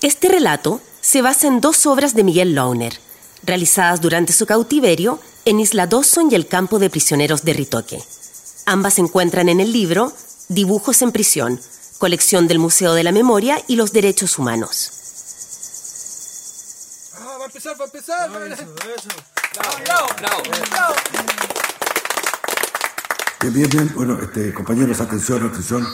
Este relato se basa en dos obras de Miguel Launer, realizadas durante su cautiverio en Isla Dawson y el campo de prisioneros de Ritoque. Ambas se encuentran en el libro Dibujos en prisión, colección del Museo de la Memoria y los Derechos Humanos. Ah, va a empezar, va a empezar. Bien, bien, bien. Bueno, este, compañeros, atención, atención.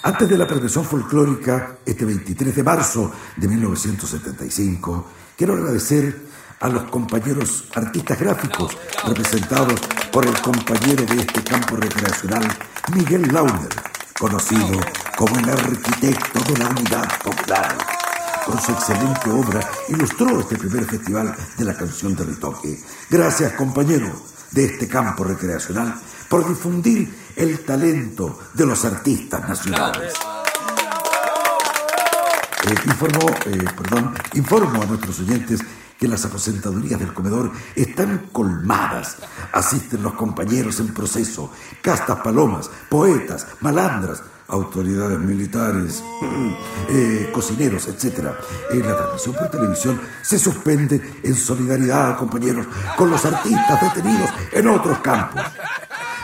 Antes de la prevención folclórica, este 23 de marzo de 1975, quiero agradecer a los compañeros artistas gráficos representados por el compañero de este campo recreacional, Miguel Launer, conocido como el arquitecto de la unidad popular. Con su excelente obra ilustró este primer festival de la canción de Ritoque. Gracias, compañero de este campo recreacional, por difundir el talento de los artistas nacionales. Eh, informo, eh, perdón, informo a nuestros oyentes que las aposentadorías del comedor están colmadas. Asisten los compañeros en proceso, castas palomas, poetas, malandras, autoridades militares, eh, cocineros, etc. La transmisión por televisión se suspende en solidaridad, compañeros, con los artistas detenidos en otros campos.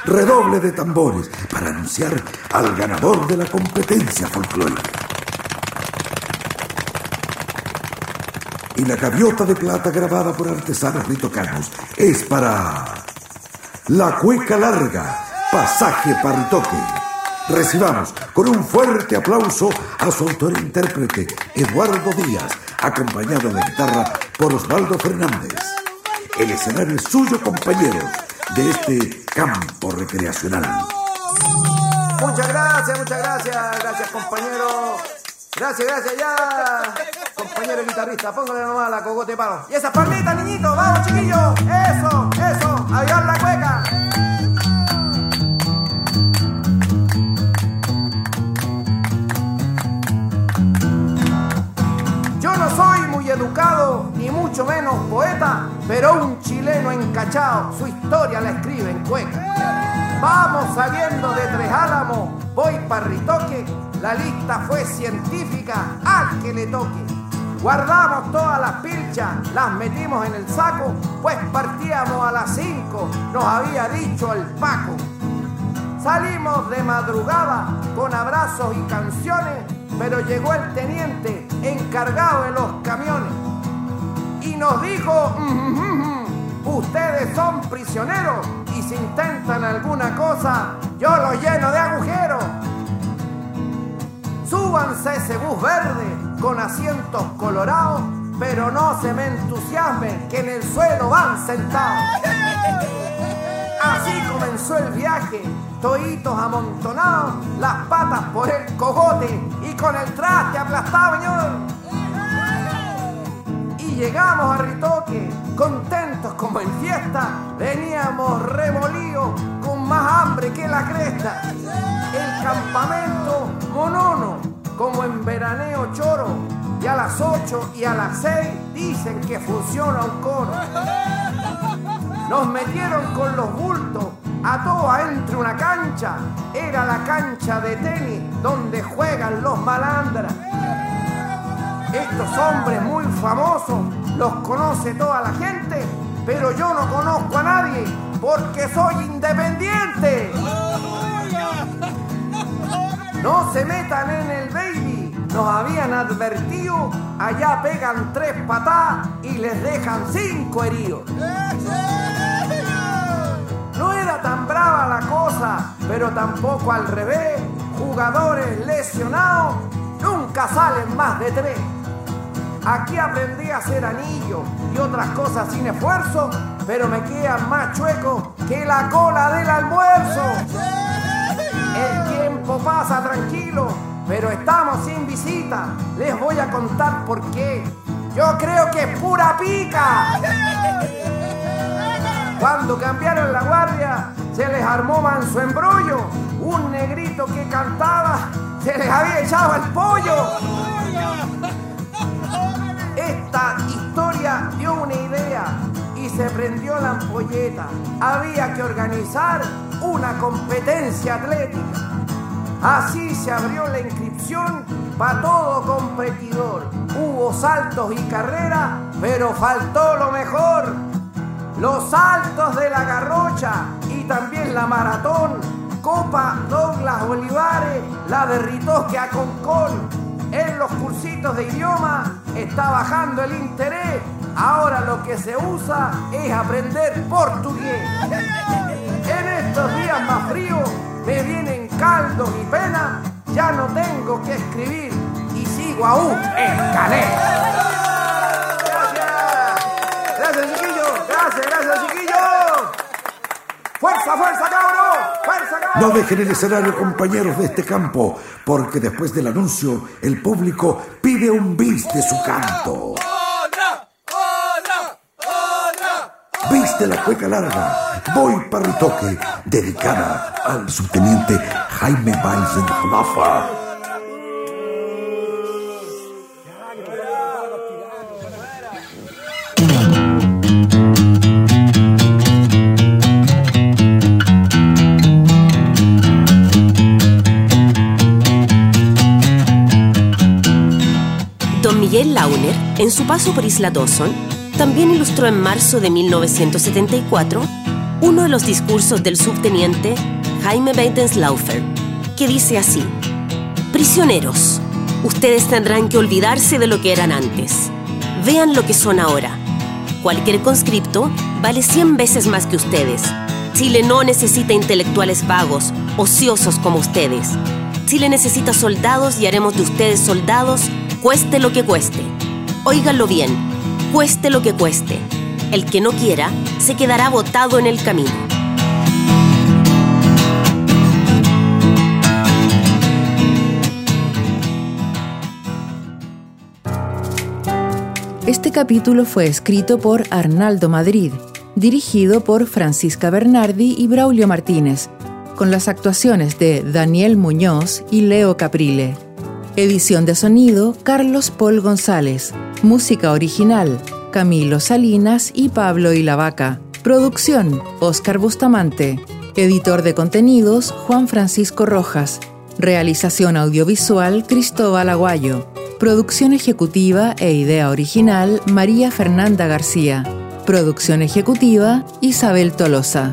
Redoble de tambores para anunciar al ganador de la competencia folclórica. Y la gaviota de plata grabada por artesanos ritocanos es para La Cueca Larga, Pasaje Paritoque. Recibamos con un fuerte aplauso a su autor e intérprete, Eduardo Díaz, acompañado de guitarra por Osvaldo Fernández. El escenario es suyo, compañero, de este campo recreacional. Muchas gracias, muchas gracias, gracias compañero. Gracias, gracias ya. Compañero guitarrista, póngale nomás la cogote palo. Y esa palmita, niñito, vamos chiquillos. Eso, eso, aviar la cueca. Pero un chileno encachado, su historia la escribe en cueca. Vamos saliendo de Tres Álamos, voy para Ritoque, la lista fue científica, al que le toque. Guardamos todas las pilchas, las metimos en el saco, pues partíamos a las 5, nos había dicho el Paco. Salimos de madrugada con abrazos y canciones, pero llegó el teniente encargado de los camiones y nos dijo, "Mm, ustedes son prisioneros y si intentan alguna cosa, yo los lleno de agujeros. Súbanse ese bus verde con asientos colorados, pero no se me entusiasmen que en el suelo van sentados. Así comenzó el viaje, toitos amontonados, las patas por el cogote y con el traste aplastado, señor. Llegamos a Ritoque, contentos como en fiesta, veníamos remolidos con más hambre que la cresta. El campamento monono, como en veraneo choro, y a las 8 y a las 6 dicen que funciona un coro. Nos metieron con los bultos a todos entre una cancha. Era la cancha de tenis donde juegan los malandras. Estos hombres muy famosos los conoce toda la gente, pero yo no conozco a nadie porque soy independiente. No se metan en el baby, nos habían advertido, allá pegan tres patadas y les dejan cinco heridos. No era tan brava la cosa, pero tampoco al revés. Jugadores lesionados nunca salen más de tres. Aquí aprendí a hacer anillos y otras cosas sin esfuerzo, pero me quedan más chuecos que la cola del almuerzo. El tiempo pasa tranquilo, pero estamos sin visita. Les voy a contar por qué. Yo creo que es pura pica. Cuando cambiaron la guardia, se les armó manso embrollo. Un negrito que cantaba, se les había echado el pollo. Esta historia dio una idea y se prendió la ampolleta. Había que organizar una competencia atlética. Así se abrió la inscripción para todo competidor. Hubo saltos y carreras, pero faltó lo mejor. Los saltos de la garrocha y también la maratón. Copa Douglas Olivares, la de Ritoque a Concón. En los cursitos de idioma está bajando el interés. Ahora lo que se usa es aprender portugués. En estos días más fríos me vienen caldos y pena. Ya no tengo que escribir y sigo aún en ¡Fuerza, fuerza, cabrón! ¡Fuerza, cabrón! No dejen el escenario, compañeros de este campo, porque después del anuncio, el público pide un bis de su canto. Bis de la cueca larga, voy para Ritoque, dedicada al subteniente Jaime Weisenhofer. Miguel Launer, en su paso por Isla Dawson, también ilustró en marzo de 1974 uno de los discursos del subteniente Jaime Weidenslaufer, que dice así: Prisioneros, ustedes tendrán que olvidarse de lo que eran antes. Vean lo que son ahora. Cualquier conscripto vale 100 veces más que ustedes. Chile no necesita intelectuales vagos, ociosos como ustedes. Chile necesita soldados y haremos de ustedes soldados, cueste lo que cueste. Óiganlo bien, cueste lo que cueste. El que no quiera se quedará botado en el camino. Este capítulo fue escrito por Arnaldo Madrid, dirigido por Francisca Bernardi y Braulio Martínez, con las actuaciones de Daniel Muñoz y Leo Caprile. Edición de sonido, Carlos Paul González. Música original, Camilo Salinas y Pablo Ilavaca. Producción, Oscar Bustamante. Editor de contenidos, Juan Francisco Rojas. Realización audiovisual, Cristóbal Aguayo. Producción ejecutiva e idea original, María Fernanda García. Producción ejecutiva, Isabel Tolosa.